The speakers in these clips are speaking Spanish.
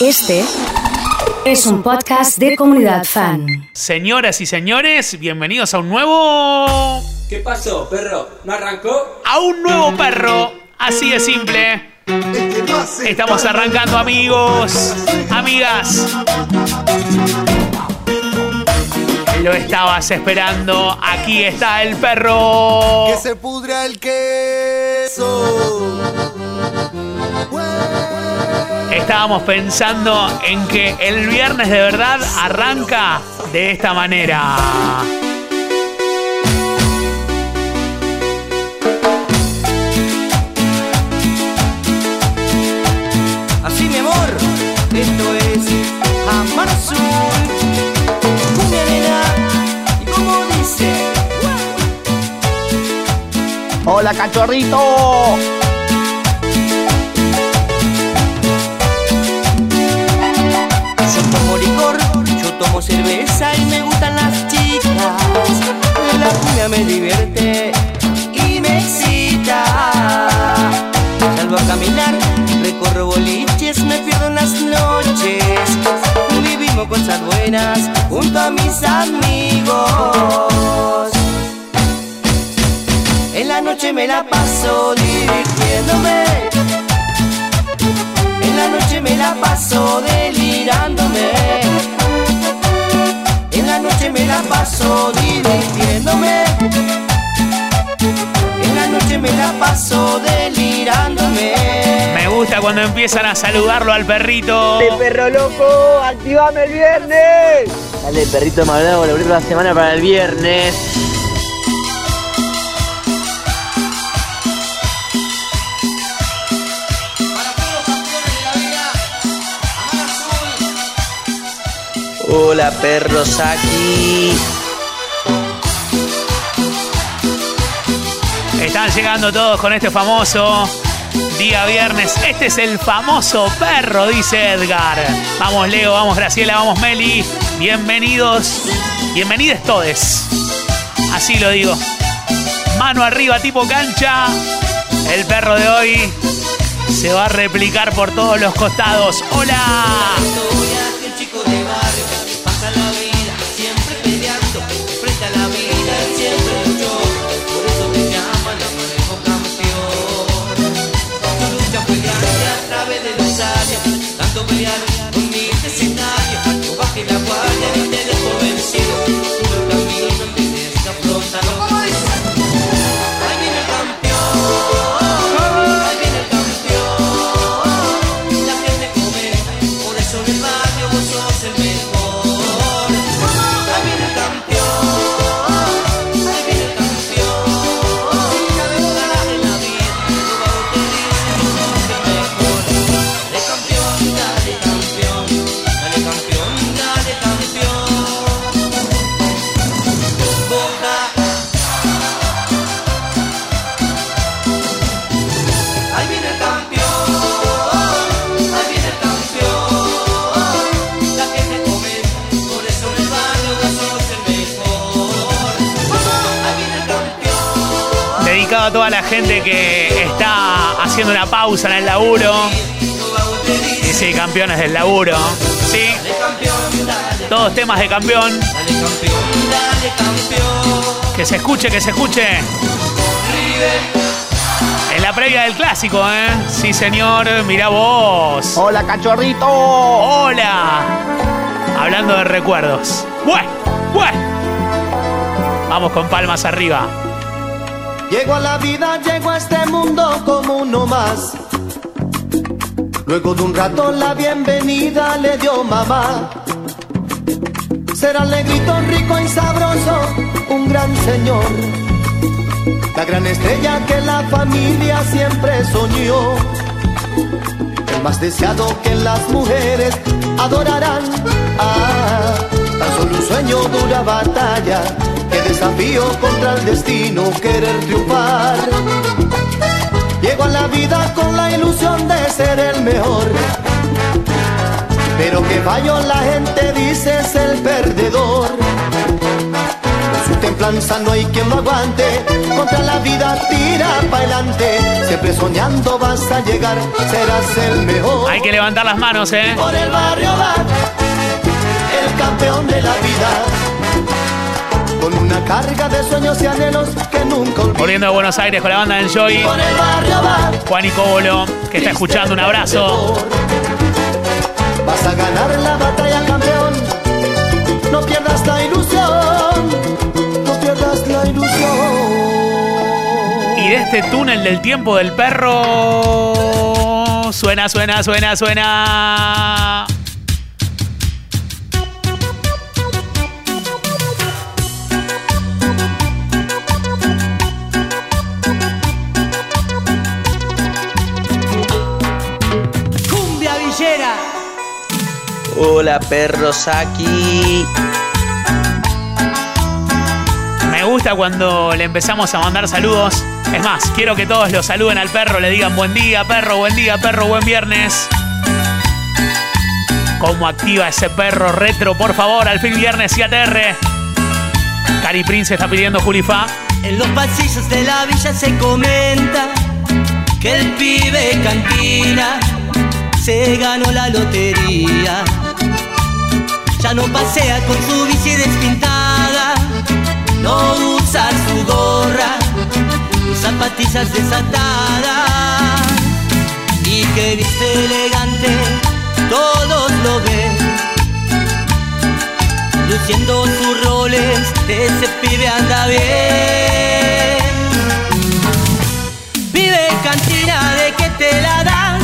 Este es un podcast de comunidad fan. Señoras y señores, bienvenidos a un nuevo. ¿Qué pasó, perro? ¿No arrancó? A un nuevo perro. Así de simple. Estamos arrancando, amigos, amigas. Lo estabas esperando. Aquí está el perro. Que se pudra el queso. Estábamos pensando en que el viernes de verdad arranca de esta manera. Así mi amor, esto es Amar Azul. Cumbia nena, y como dice, Hola cachorrito. Cerveza y me gustan las chicas. La cumbia me divierte y me excita. Salgo a caminar, recorro boliches, me pierdo en las noches. Vivimos cosas buenas junto a mis amigos. En la noche me la paso divirtiéndome. En la noche me la paso delirándome. En la noche me la paso divirtiéndome. En la noche me la paso delirándome. Me gusta cuando empiezan a saludarlo al perrito. perro loco, activame el viernes. Dale, perrito malvado, lo la semana para el viernes. Hola, perros aquí. Están llegando todos con este famoso día viernes. Este es el famoso perro, dice Edgar. Vamos Leo, vamos Graciela, vamos Meli. Bienvenidos, bienvenidos todes. Así lo digo. Mano arriba tipo cancha. El perro de hoy se va a replicar por todos los costados. Hola. Todos temas de campeón. dale campeón, dale campeón. Que se escuche, que se escuche. River, En la previa del clásico, ¿eh? Sí, señor, mira vos. Hola cachorrito. Hola. Hablando de recuerdos. ¡Bue! ¡Bue! Vamos con palmas arriba. Llego a la vida, llego a este mundo como uno más. Luego de un rato la bienvenida le dio mamá. Será negrito, rico y sabroso, un gran señor. La gran estrella que la familia siempre soñó. El más deseado que las mujeres adorarán. Ah, tan solo un sueño dura batalla. Que desafío contra el destino querer triunfar. Llego a la vida con la ilusión de ser el mejor. Pero que fallo la gente dice es el perdedor. Con su templanza no hay quien lo aguante. Contra la vida tira para adelante. Siempre soñando vas a llegar, serás el mejor. Hay que levantar las manos, ¿eh? Por el barrio va el campeón de la vida. Con una carga de sueños y anhelos que nunca olvido. Volviendo de Buenos Aires con la banda de Enjoy. Juan y Cobolo, que está escuchando, un abrazo. Vas a ganar la batalla, campeón. No pierdas la ilusión. No pierdas la ilusión. Y de este túnel del tiempo del perro. Suena, suena, suena, suena. Hola, perros aquí. Me gusta cuando le empezamos a mandar saludos. Es más, quiero que todos lo saluden al perro, le digan buen día, perro, buen día, perro, buen viernes. ¿Cómo activa ese perro retro? Por favor, al fin viernes y ATR. Cari Prince está pidiendo Julifa. En los pasillos de la villa se comenta que el pibe cantina se ganó la lotería. Ya no pasea con su bici despintada, no usa su gorra ni zapatillas desatadas. Y que viste elegante, todos lo ven. Luciendo sus roles, ese pibe anda bien. Vive cantina de que te la das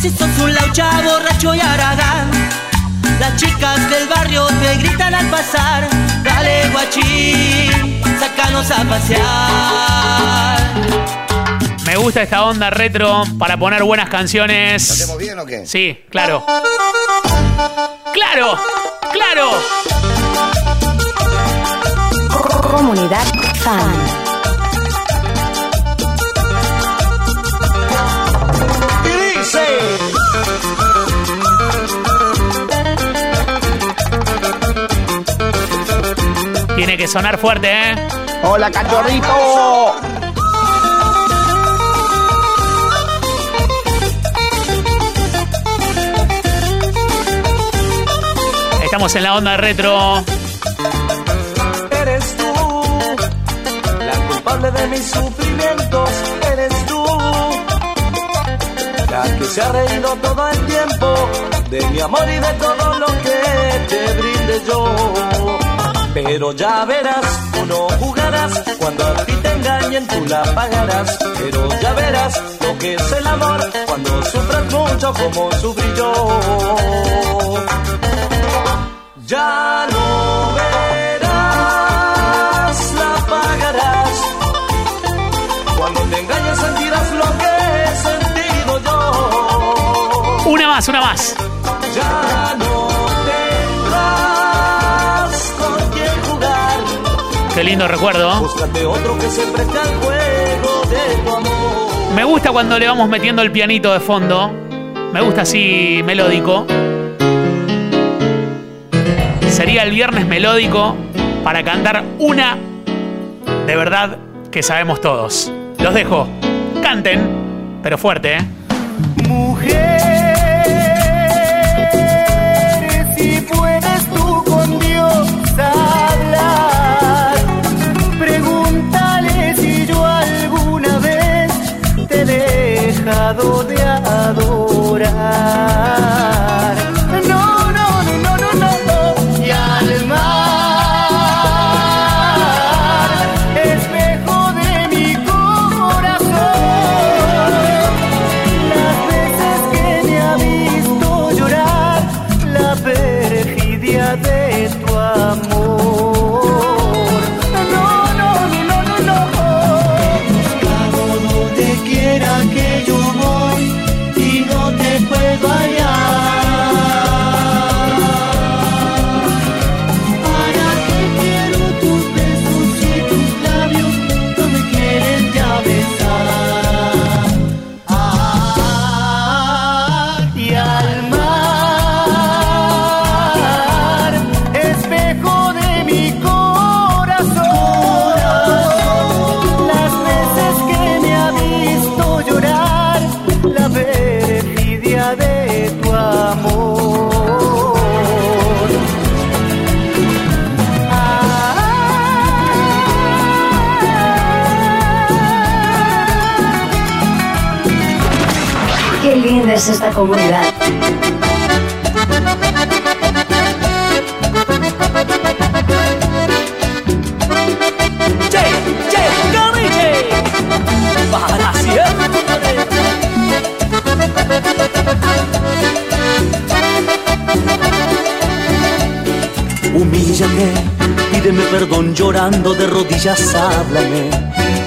Si sos un laucha borracho y aragán Las chicas del barrio te gritan al pasar Dale guachín, sácanos a pasear Me gusta esta onda retro para poner buenas canciones. ¿Hacemos bien o qué? Sí, claro. ¡Claro! ¡Claro! Comunidad Fan. Y Tiene que sonar fuerte, ¿eh? ¡Hola, cachorrito! Estamos en la onda retro. Eres tú, la culpable de mis sufrimientos, eres tú, la que se ha reído todo el tiempo de mi amor y de todo lo que te brinde yo. Pero ya verás, tú no jugarás, cuando a ti te engañen tú la pagarás. Pero ya verás lo que es el amor, cuando sufras mucho como sufrí yo. Ya no verás, la pagarás. Cuando te engañes sentirás lo que he sentido yo. Una más, una más. Ya no Qué lindo recuerdo. Búscate otro que se preste al juego de tu amor. Me gusta cuando le vamos metiendo el pianito de fondo. Me gusta así melódico. Sería el viernes melódico para cantar una de verdad que sabemos todos. Los dejo. Canten, pero fuerte, ¿eh? Mujer, perdón llorando de rodillas, háblame.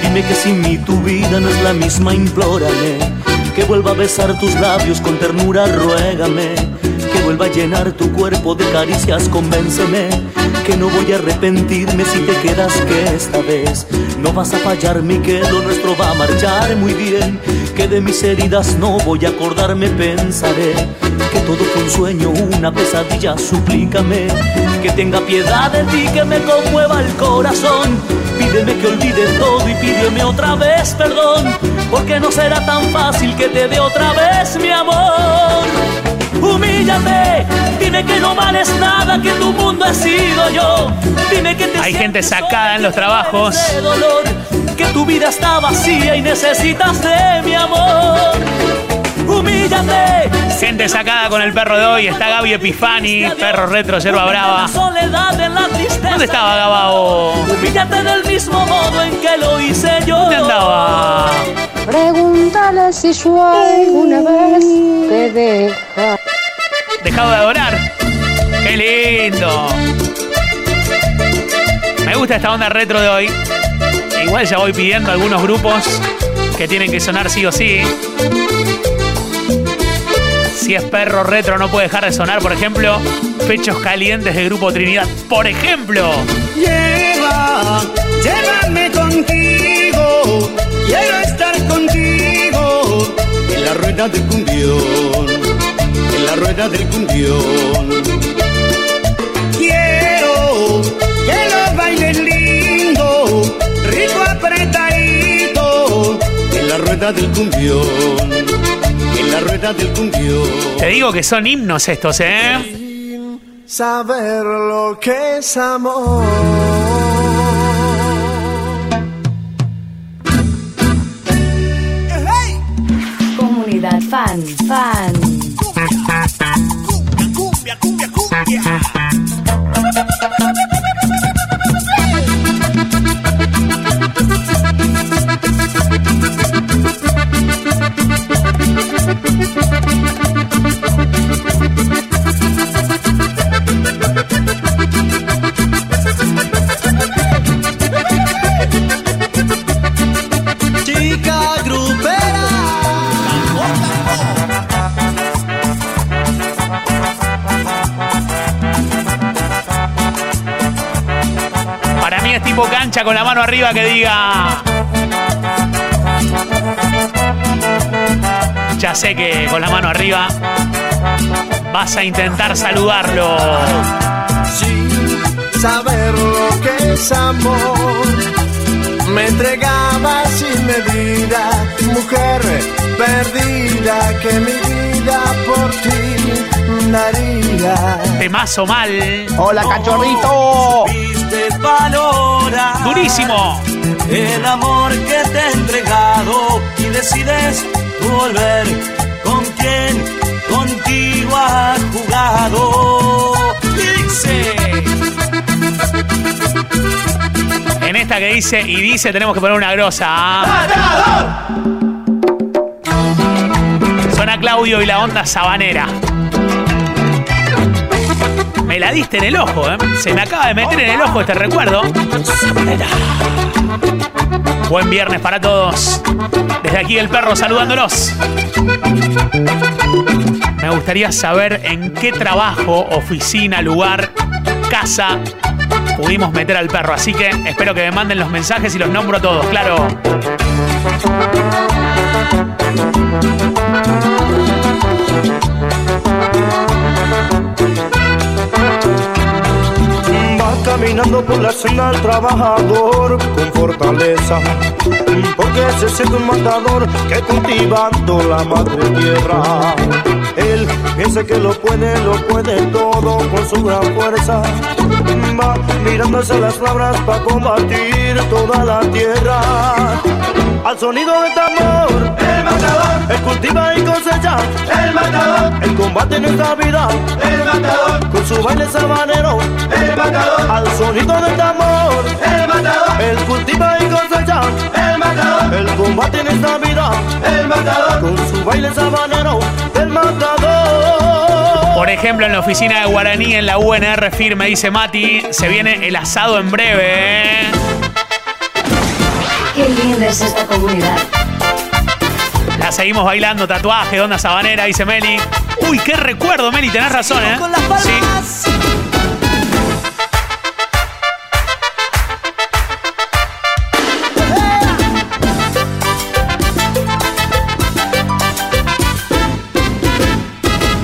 Dime que sin mí tu vida no es la misma, implórame. Que vuelva a besar tus labios con ternura, ruégame. Que vuelva a llenar tu cuerpo de caricias, convénceme. Que no voy a arrepentirme si te quedas, que esta vez no vas a fallarme y que lo nuestro va a marchar muy bien. Que de mis heridas no voy a acordarme, pensaré que todo fue un sueño, una pesadilla, suplícame que tenga piedad de ti, que me conmueva el corazón. Pídeme que olvide todo y pídeme otra vez perdón, porque no será tan fácil que te dé otra vez mi amor. Humíllate, dime que no vales nada, que tu mundo he sido yo. Dime que te Hay gente sacada en los trabajos. dolor, que tu vida está vacía y necesitas de mi amor. Gente sacada con el perro de hoy. Está Gaby Epifani, perro retro, yerba brava. ¿Dónde estaba Gabao? Humíllate del mismo modo en que lo hice yo. ¿Dónde andaba? Pregúntale si yo alguna vez te deja. Dejado de adorar. ¡Qué lindo! Me gusta esta onda retro de hoy. Igual ya voy pidiendo algunos grupos que tienen que sonar sí o sí. Si es perro retro no puede dejar de sonar, por ejemplo, Pechos Calientes de Grupo Trinidad. Por ejemplo, Lleva, llévame contigo, quiero estar contigo en la rueda del cumbión, en la rueda del cumbión. Quiero que lo bailes lindo, rico apretadito, en la rueda del cumbión, la rueda del cumbión. te digo que son himnos estos, ¿eh? Saber lo que es amor. Comunidad fan, fan. Chica con la mano arriba que diga. Ya sé que con la mano arriba vas a intentar saludarlo. Sin saber lo que es amor. Me entregaba sin medida, mujer perdida, que mi vida por ti daría. Temazo mal. Hola, cachorrito. Viste Durísimo. el amor que te he entregado y decides volver con quien contigo ha jugado. Y dice. En esta que dice y dice tenemos que poner una grosa. ¿ah? Suena Claudio y la onda sabanera. La diste en el ojo, ¿eh? Se me acaba de meter en el ojo este recuerdo. Buen viernes para todos. Desde aquí el perro saludándolos. Me gustaría saber en qué trabajo, oficina, lugar, casa pudimos meter al perro. Así que espero que me manden los mensajes y los nombro a todos, claro. Caminando por la senda el trabajador con fortaleza, porque se siente un matador que cultivando la madre tierra. Él piensa que lo puede, lo puede todo con su gran fuerza. Va mirando hacia las labras para combatir toda la tierra. Al sonido de tambor, matador. Él cultiva y cosecha, el matador. El combate en esta vida, el matador. Con su baile sabanero, el matador. Al sonido del tambor, el matador. Él cultiva y cosecha, el matador. El combate en esta vida, el matador. Con su baile sabanero, el matador. Por ejemplo, en la oficina de Guaraní en la UNR firme, dice Mati, se viene el asado en breve. ¿eh? Qué linda es esta comunidad. Seguimos bailando, tatuaje, onda sabanera, dice Meli. Uy, qué recuerdo, Meli, tenés razón, ¿eh? Con las palmas. Sí.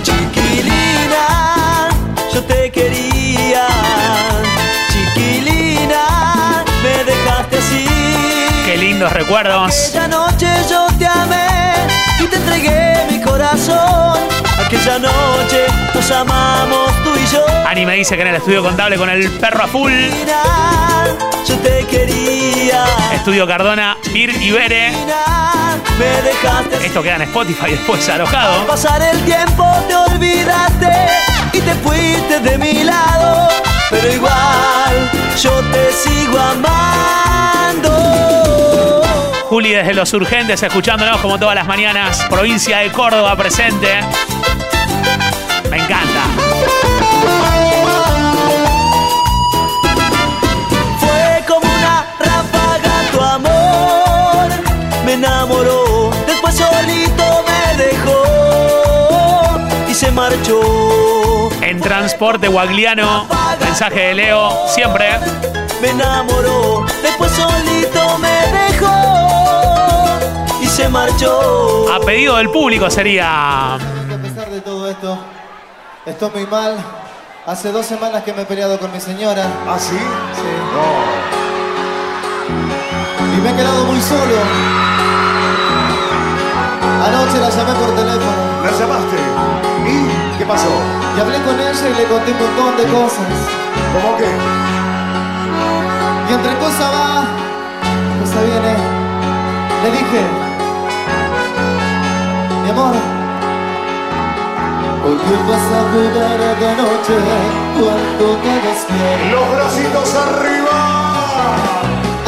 Chiquilina, Aquella noche nos amamos tú y yo. Ani me dice que en el estudio contable con el perro a full. Yo te quería. Estudio Cardona, Bir y Bere. Me dejaste. Esto queda en Spotify después alojado. Pasar el tiempo te olvidaste y te fuiste de mi lado. Pero igual yo te sigo amando. Juli desde Los Urgentes, escuchándonos como todas las mañanas. Provincia de Córdoba presente. Transporte Guagliano, mensaje de Leo, siempre. Me enamoró, después solito me dejó y se marchó. A pedido del público sería. A pesar de todo esto, estoy muy mal. Hace dos semanas que me he peleado con mi señora. ¿Ah, sí? Sí. Y me he quedado muy solo. Anoche la llamé por teléfono ¿La llamaste? ¿Y qué pasó? y hablé con ella y le conté un montón de cosas. ¿Cómo que? Y entre cosa va, cosa viene. Le dije, mi amor, hoy qué vas a jugar de noche cuando te despiertes. ¡Los bracitos arriba!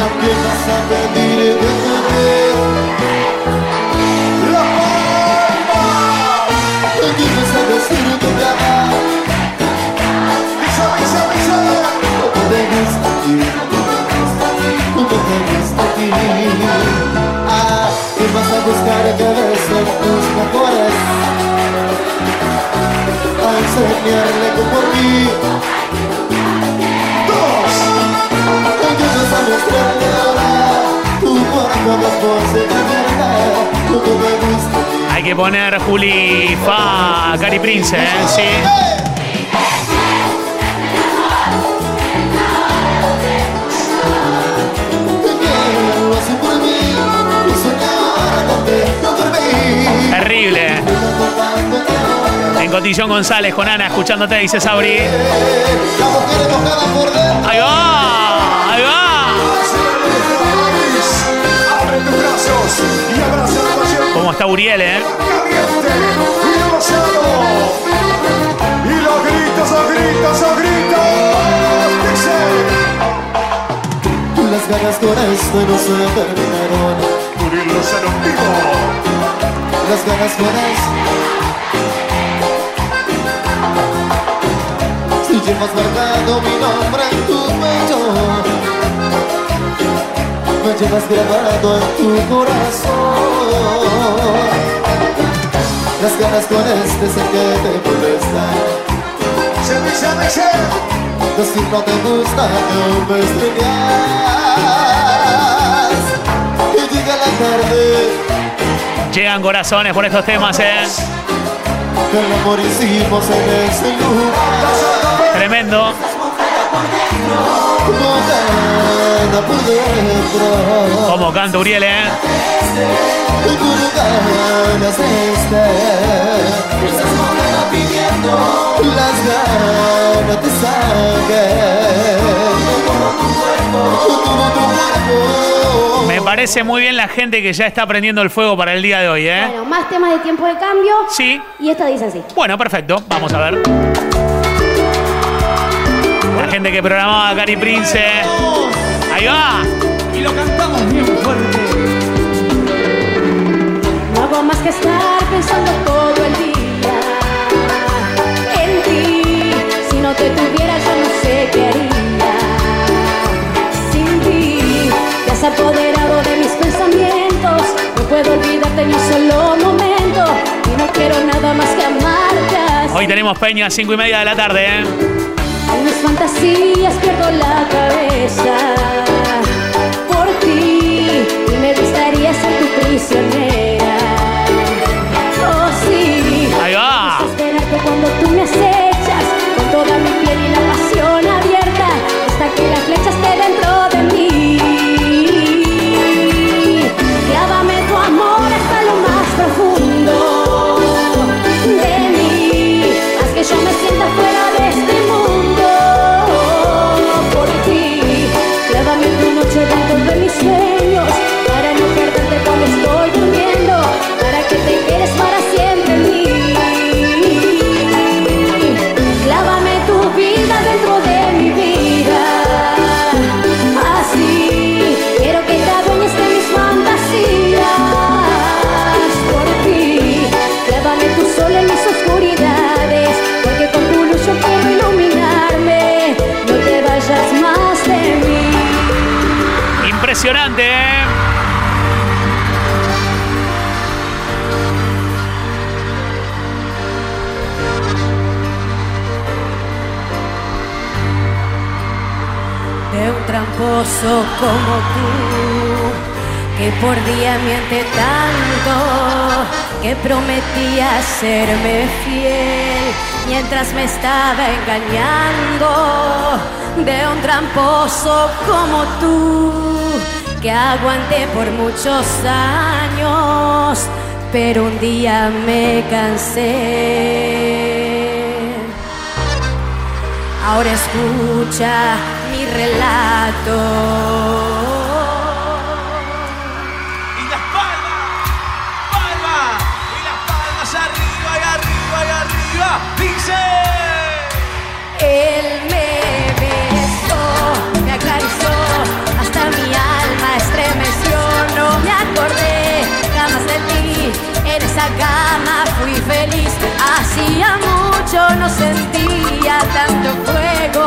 ¿A vas a pedir que te enseñarle que por mí ¡Dos! ¿Quién vas a mostrarle ahora? Tu cuerpo después de tenerte ¿Cómo que poner Juli Fa Cari Prince, ¿eh? Sí. Terrible. En Cotillón González con Ana escuchándote, dice Sabri. Ahí va, está Uriel, eh? caliente y demasiado. Y los gritos, los gritos, los gritos. Dice. Las ganas con esto no se terminaron Uriel Lozano vivo. Las ganas con esto Si llevas marcado mi nombre en tu pecho Me llevas grabado en tu corazón Las ganas con este sé que te molestan. Decir no te gusta, no me extrañas Y llega la tarde Llegan corazones por estos temas, eh. Que el amor hicimos en ese lugar Tremendo. Como canta Uriel, eh. Me parece muy bien la gente que ya está prendiendo el fuego para el día de hoy, ¿eh? Bueno, más temas de tiempo de cambio. Sí. Y esta dice así. Bueno, perfecto. Vamos a ver. Gente que programaba Cari Prince. Ahí va. Y lo cantamos bien fuerte. No hago más que estar pensando todo el día en ti. Si no te tuviera, yo no sé qué haría. Sin ti, te has apoderado de mis pensamientos. No puedo olvidarte ni un solo momento. Y no quiero nada más que amarte. así. Hoy tenemos Peña, 5 y media de la tarde, ¿eh? En mis fantasías pierdo la cabeza por ti y me gustaría ser tu prisionera. Oh sí. Ahí va. Cuando tú me acechas con toda mi piel y la pasión tramposo como tú, que por día miente tanto, que prometía serme fiel mientras me estaba engañando, de un tramposo como tú, que aguanté por muchos años, pero un día me cansé. Ahora escucha mi relato. Y las palmas, palmas, y las palmas arriba y arriba y arriba. Dice. Él me besó, me acarició, hasta mi alma estremeció. No me acordé jamás de ti, en esa cama fui feliz. Hacía mucho no sentía tanto fuego,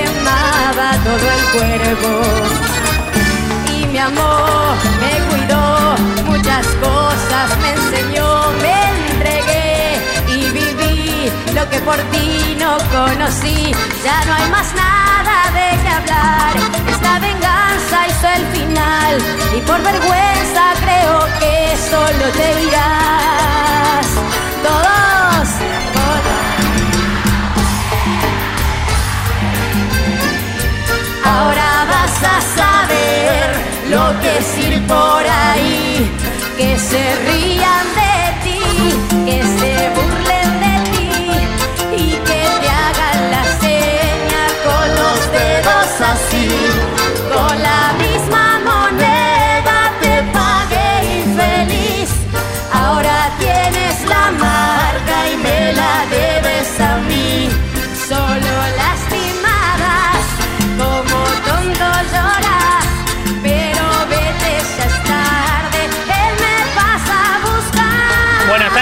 quemaba todo el cuerpo. y me amó, me cuidó, muchas cosas me enseñó, me entregué y viví lo que por ti no conocí. Ya no hay más nada de qué hablar, esta venganza hizo el final y por vergüenza creo que solo te irás. Todos. Ahora vas a saber lo que es ir por ahí, que se rían de ti, que se burlen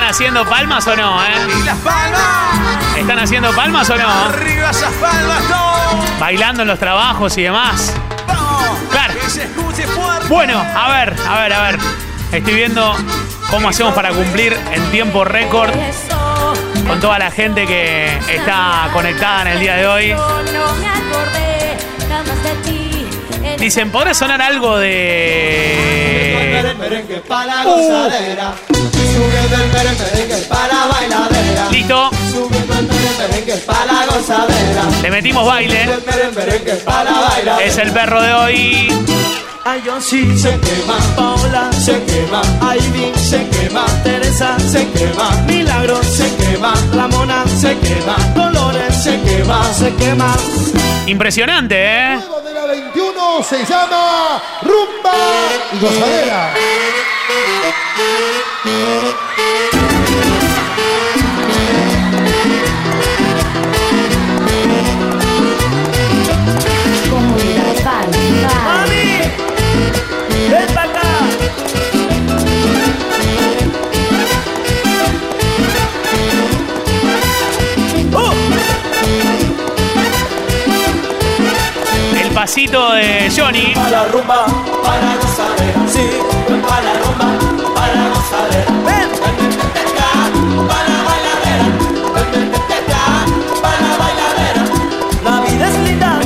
haciendo palmas o no, eh? Y las palmas, ¿Están haciendo palmas o no? arriba esas palmas, no. Bailando en los trabajos y demás. Vamos. Claro. Que se escuche fuerte. Bueno, a ver, a ver, a ver. Estoy viendo cómo hacemos para cumplir en tiempo récord con toda la gente que está conectada en el día de hoy. Dicen, ¿podrá sonar algo de. Bailadera. Listo, le metimos baile. Es el perro de hoy. Ay, yo sí Se quema, Paola, se quema, Ivy, se quema, Teresa, se quema, Milagros, se quema, La Mona, se quema, Dolores, se quema, se quema. Impresionante, ¿eh? Luego de la 21 se llama Rumba y Gozadera. El pasito de Johnny. Para la rumba, para gozadera. Sí, para la rumba, para gozadera. Ven, para la bailadera. Para la bailadera. La vida es linda,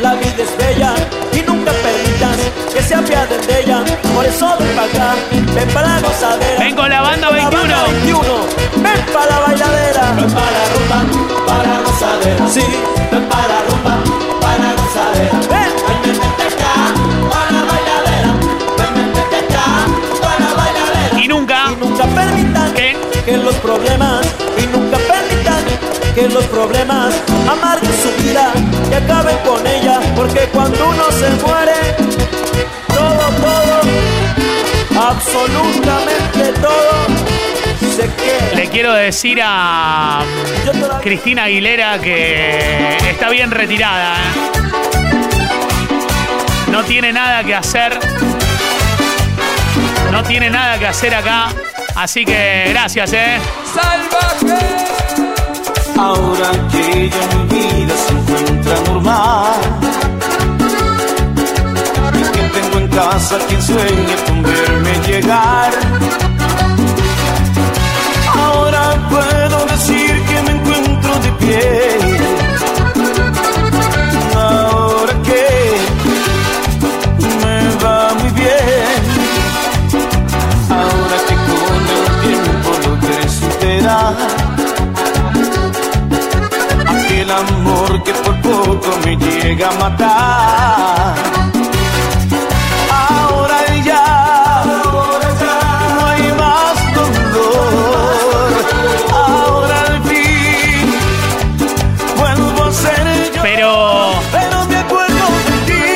la vida es bella y nunca permitas que se apiaden de ella. Por eso ven para acá, ven para la gozadera. Ven con la banda Ven con la 21. 21. Ven para la bailadera. Ven para la rumba, para la gozadera. Sí, ven para la rumba, para la gozadera. Ven, Y nunca. Y nunca permitan ¿Qué? que los problemas y nunca permitan que los problemas amarguen su vida y acaben con ella porque cuando uno se muere todo todo absolutamente todo Le quiero decir a Cristina Aguilera que está bien retirada. ¿eh? No tiene nada que hacer. No tiene nada que hacer acá. Así que gracias, ¿eh? ahora que ya mi vida se encuentra normal y que tengo en casa quien sueña con verme llegar ahora puedo llega a matar. Ahora ya, no hay más dolor. Ahora al fin vuelvo a ser yo. Pero Pero me acuerdo de ti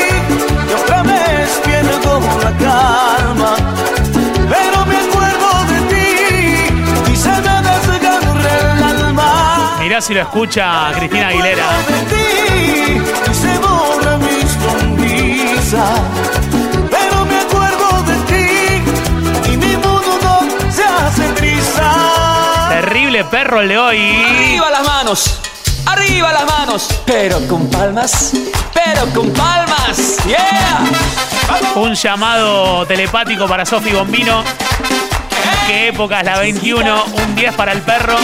y otra vez pierdo la calma. Pero me acuerdo de ti y se me desgarra el alma. mirá si lo escucha Cristina Aguilera. Sonrisa. Pero me acuerdo de ti y mi mundo se hace brisa. Terrible perro el de hoy. Arriba las manos, arriba las manos, pero con palmas, pero con palmas, yeah. Un llamado telepático para Sofi Bombino. ¿Qué época es la 21? Un 10 para el perro.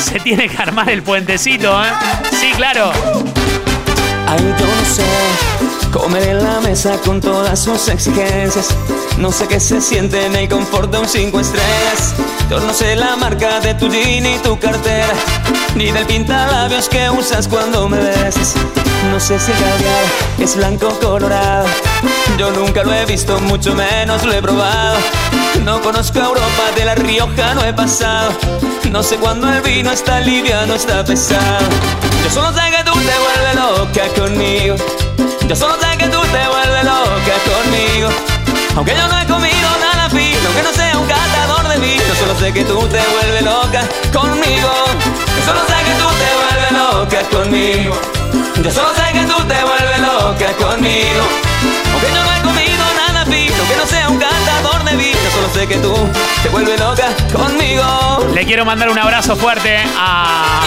Se tiene que armar el puentecito, ¿eh? Sí, claro. Ay, yo no sé comer en la mesa con todas sus exigencias. No sé qué se siente en el confort de un cinco estrellas. Yo no sé la marca de tu jean ni tu cartera, ni del pintalabios que usas cuando me besas. No sé si el caviar es blanco o colorado. Yo nunca lo he visto, mucho menos lo he probado. No conozco a Europa, de La Rioja no he pasado. No sé cuándo el vino está liviano, está pesado. Yo solo sé que tú te vuelves loca conmigo. Yo solo sé que tú te vuelves loca conmigo. Aunque yo no he comido nada fino, que no sea un catador de vino. Yo solo sé que tú te vuelves loca conmigo. Yo solo sé que tú te vuelves loca conmigo. Yo solo sé que tú te vuelves loca conmigo. Aunque yo no he comido nada fino, que no sea un catador de vino. Yo solo sé que tú te vuelves loca conmigo. Le quiero mandar un abrazo fuerte a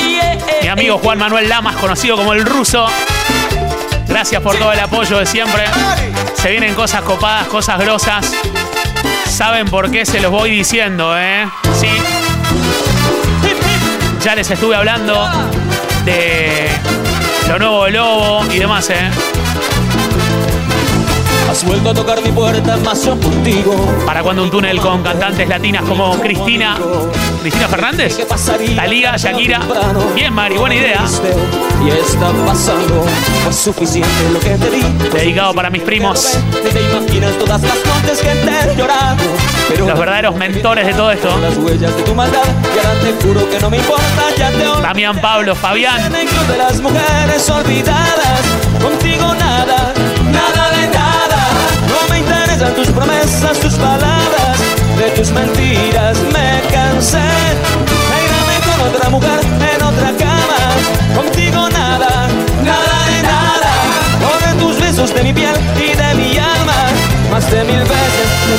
mi amigo Juan Manuel Lamas, conocido como el ruso. Gracias por todo el apoyo de siempre. Se vienen cosas copadas, cosas grosas. Saben por qué se los voy diciendo, ¿eh? Sí. Ya les estuve hablando de lo nuevo de Lobo y demás, ¿eh? Has vuelto a tocar mi puerta, más yo contigo. Para cuando un túnel con cantantes latinas como Cristina. ¿Cristina Fernández? Talía, Shakira. Bien, Mari, buena idea. Y está pasando, fue suficiente lo que te di. Dedicado para mis primos. Ni te imaginas todas las noches que te he llorado. Pero Los verdaderos mentores de todo esto. las huellas de tu maldad, y ahora te juro que no me importa, ya te olvidé. Damián Pablo, Fabián. De las mujeres olvidadas, contigo nada. Me interesan tus promesas, tus palabras, de tus mentiras me cansé. Déjame con otra mujer en otra cama, contigo nada, nada de nada. Con tus besos de mi piel y de mi alma, más de mil veces te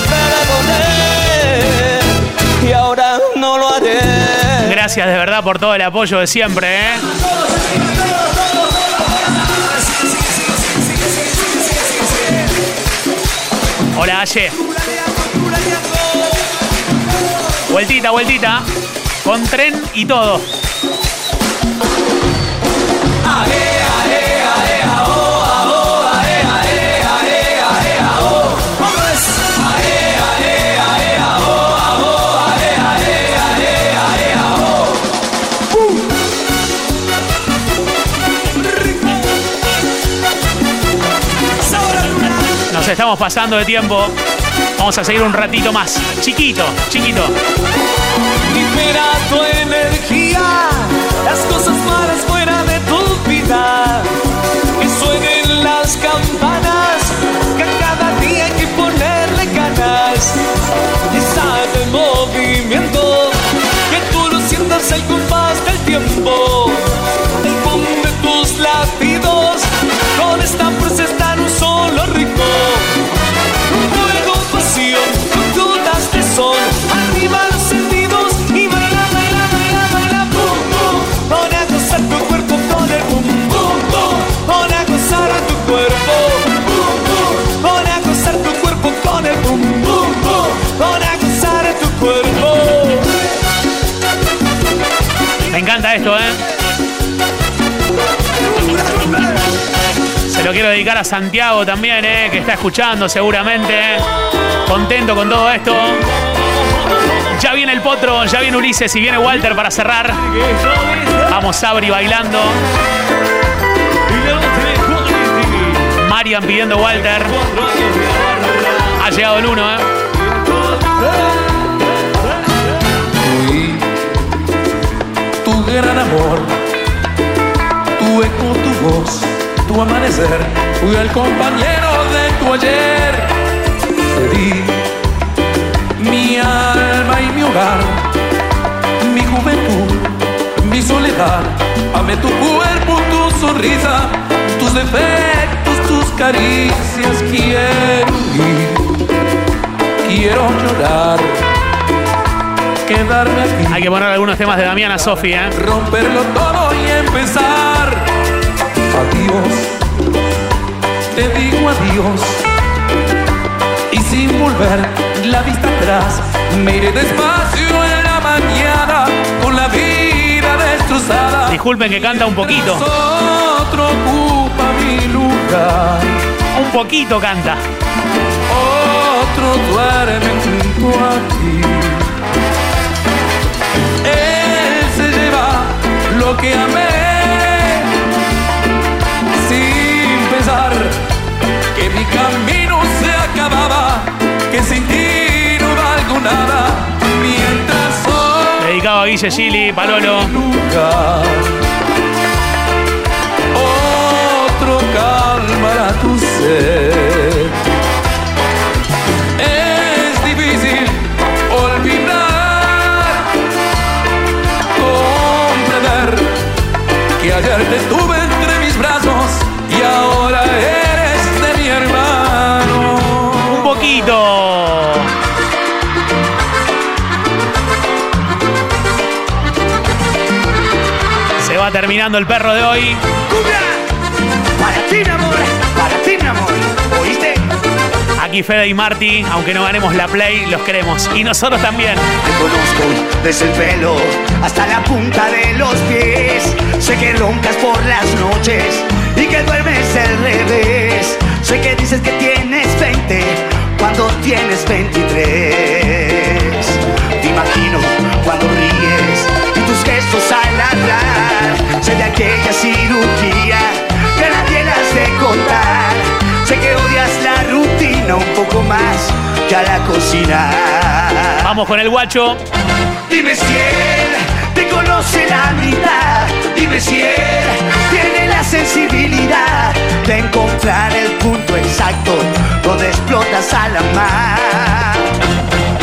perdoné. Y ahora no lo haré. Gracias de verdad por todo el apoyo de siempre, ¿eh? Hola, Aye. Vueltita, vueltita. Con tren y todo. Estamos pasando de tiempo. Vamos a seguir un ratito más. Chiquito, chiquito. Libera tu energía, las cosas malas fuera de tu vida. ¿Eh? Se lo quiero dedicar a Santiago también, ¿eh? Que está escuchando seguramente. ¿eh? Contento con todo esto. Ya viene el potro, ya viene Ulises y viene Walter para cerrar. Vamos Sabri bailando. Marian pidiendo Walter. Ha llegado el uno, ¿eh? Gran amor, tu eco, tu voz, tu amanecer. Fui el compañero de tu ayer. Te di mi alma y mi hogar, mi juventud, mi soledad. Amé tu cuerpo, tu sonrisa, tus defectos, tus caricias. Quiero ir, quiero llorar quedarme aquí. Hay que poner algunos temas de Damiana Sofi, ¿eh? Romperlo todo y empezar. Adiós, te digo adiós. Y sin volver la vista atrás, me iré despacio en la mañana con la vida destrozada. Disculpen que canta un poquito. Otro ocupa mi lugar. Un poquito canta. Otro duerme junto a ti. Guille Gili, Palolo. otro calmará tu sed. Es difícil olvidar, comprender que ayer te tuve el perro de hoy. ¡Cumbia! Para ti, mi amor, para ti, mi amor. ¿Oíste? Aquí Fede y Marty, aunque no ganemos la play, los queremos. Y nosotros también. Te conozco desde el pelo hasta la punta de los pies. Sé que roncas por las noches y que duermes al revés. Sé que dices que tienes 20 cuando tienes 23. Te cirugía que a nadie le has de contar. Sé que odias la rutina un poco más que a la cocina. Vamos con el guacho. Dime si él te conoce la mitad. Dime si él tiene la sensibilidad de encontrar el punto exacto donde explotas a la mar.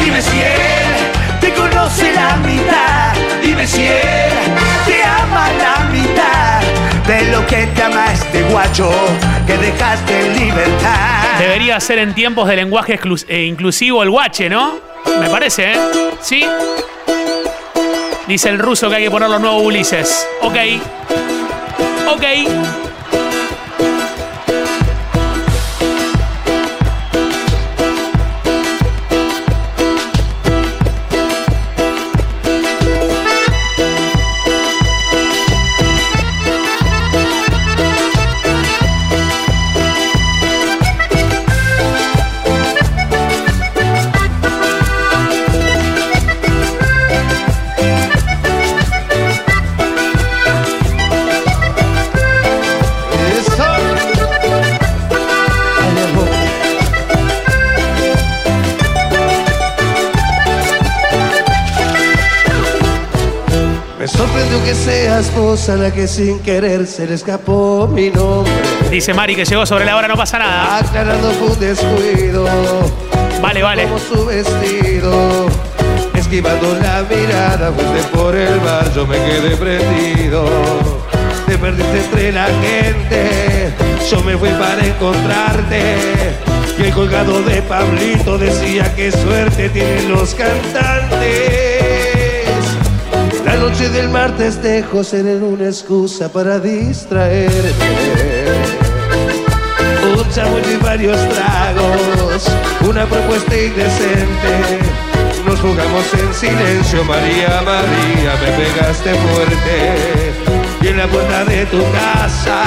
Dime si él te conoce la mitad. Dime si él te ama la mitad de lo que te ama este guacho que dejaste en libertad. Debería ser en tiempos de lenguaje eh, inclusivo el guache, ¿no? Me parece, ¿eh? ¿Sí? Dice el ruso que hay que poner los nuevos Ulises. Ok. Ok. Seas vos a la que sin querer se le escapó mi nombre. Dice Mari que llegó sobre la hora, no pasa nada. Aclarando fue un descuido. Vale, vale. Como su vestido. Esquivando la mirada, fuiste por el bar, yo me quedé prendido. Te perdiste entre la gente, yo me fui para encontrarte. Y el colgado de Pablito decía que suerte tienen los cantantes. La noche del martes dejo ser una excusa para distraerte. Un chamuyo y varios tragos, una propuesta indecente. Nos jugamos en silencio, María, María, me pegaste fuerte. Y en la puerta de tu casa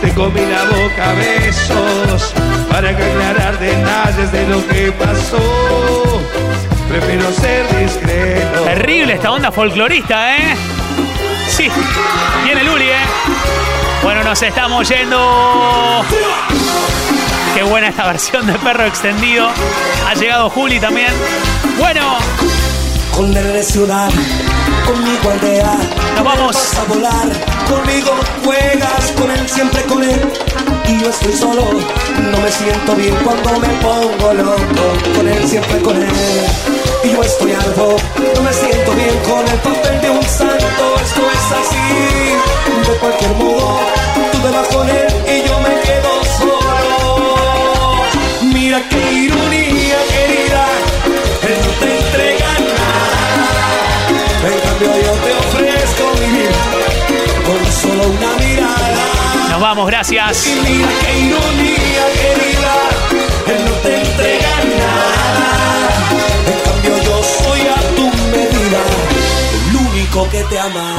te comí la boca besos para aclarar detalles de lo que pasó. Prefiero ser discreto. Terrible esta onda folclorista, ¿eh? Sí. Viene Luli, ¿eh? Bueno, nos estamos yendo. Qué buena esta versión de perro extendido. Ha llegado Juli también. Bueno, Con ciudad, conmigo aldea. Nos vamos. Vas a volar, conmigo juegas, con él siempre con él. Y yo estoy solo, no me siento bien cuando me pongo loco. Con él siempre con él. Y yo estoy algo, no me siento bien con el papel de un santo. Esto es así, de cualquier modo. Tú te vas con él y yo me quedo solo. Mira qué ironía, cambio yo te ofrezco mi vida con solo una mirada. nos vamos, gracias. Y mira qué ironía, querida. Él no te entrega nada. En cambio yo soy a tu medida. El único que te ama.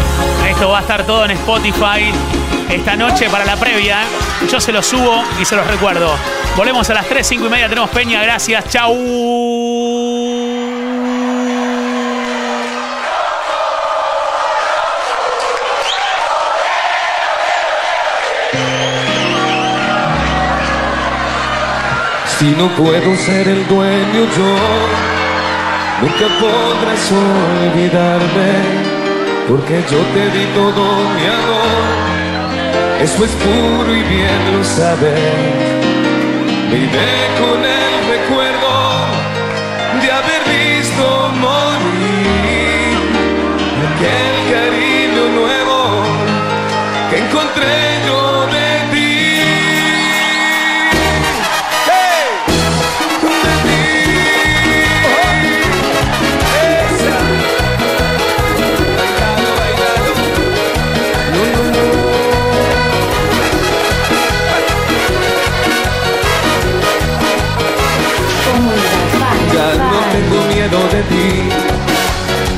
Esto va a estar todo en Spotify esta noche para la previa. Yo se los subo y se los recuerdo. Volvemos a las 3, 5 y media. Tenemos Peña. Gracias. Chau. Si no puedo ser el dueño yo, nunca podrás olvidarme, porque yo te di todo mi amor. Eso es puro y bien lo sabes. Vive con el recuerdo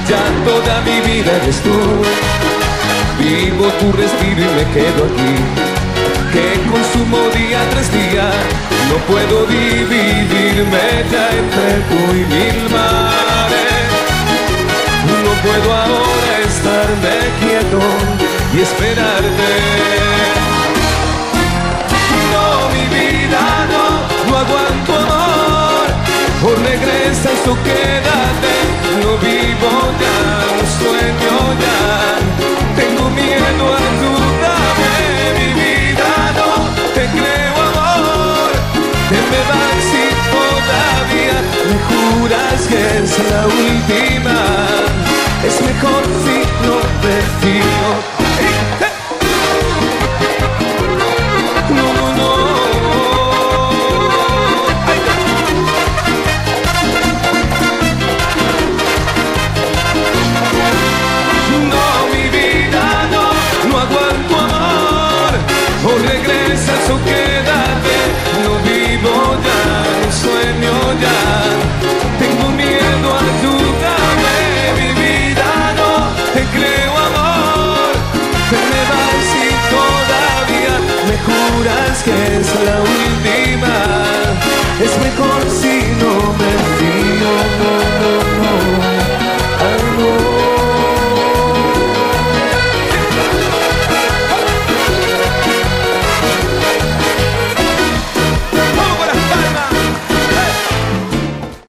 ya toda mi vida eres tú. Vivo tu respiro y me quedo aquí, que consumo día tras día. No puedo dividirme ya entre tú y mil mares. No puedo ahora estarme quieto, y esperarte. No, mi vida, no, no aguanto. O regresas o quédate, no vivo ya, sueño ya. Tengo miedo, ayúdame, mi vida, no te creo amor. Te me si todavía me juras que es la última. Es mejor si no te o quédate, no vivo ya, no sueño ya. Tengo miedo, ayúdame, mi vida, no te creo amor. Te me y todavía me juras que es la última. Es mejor si no me fío.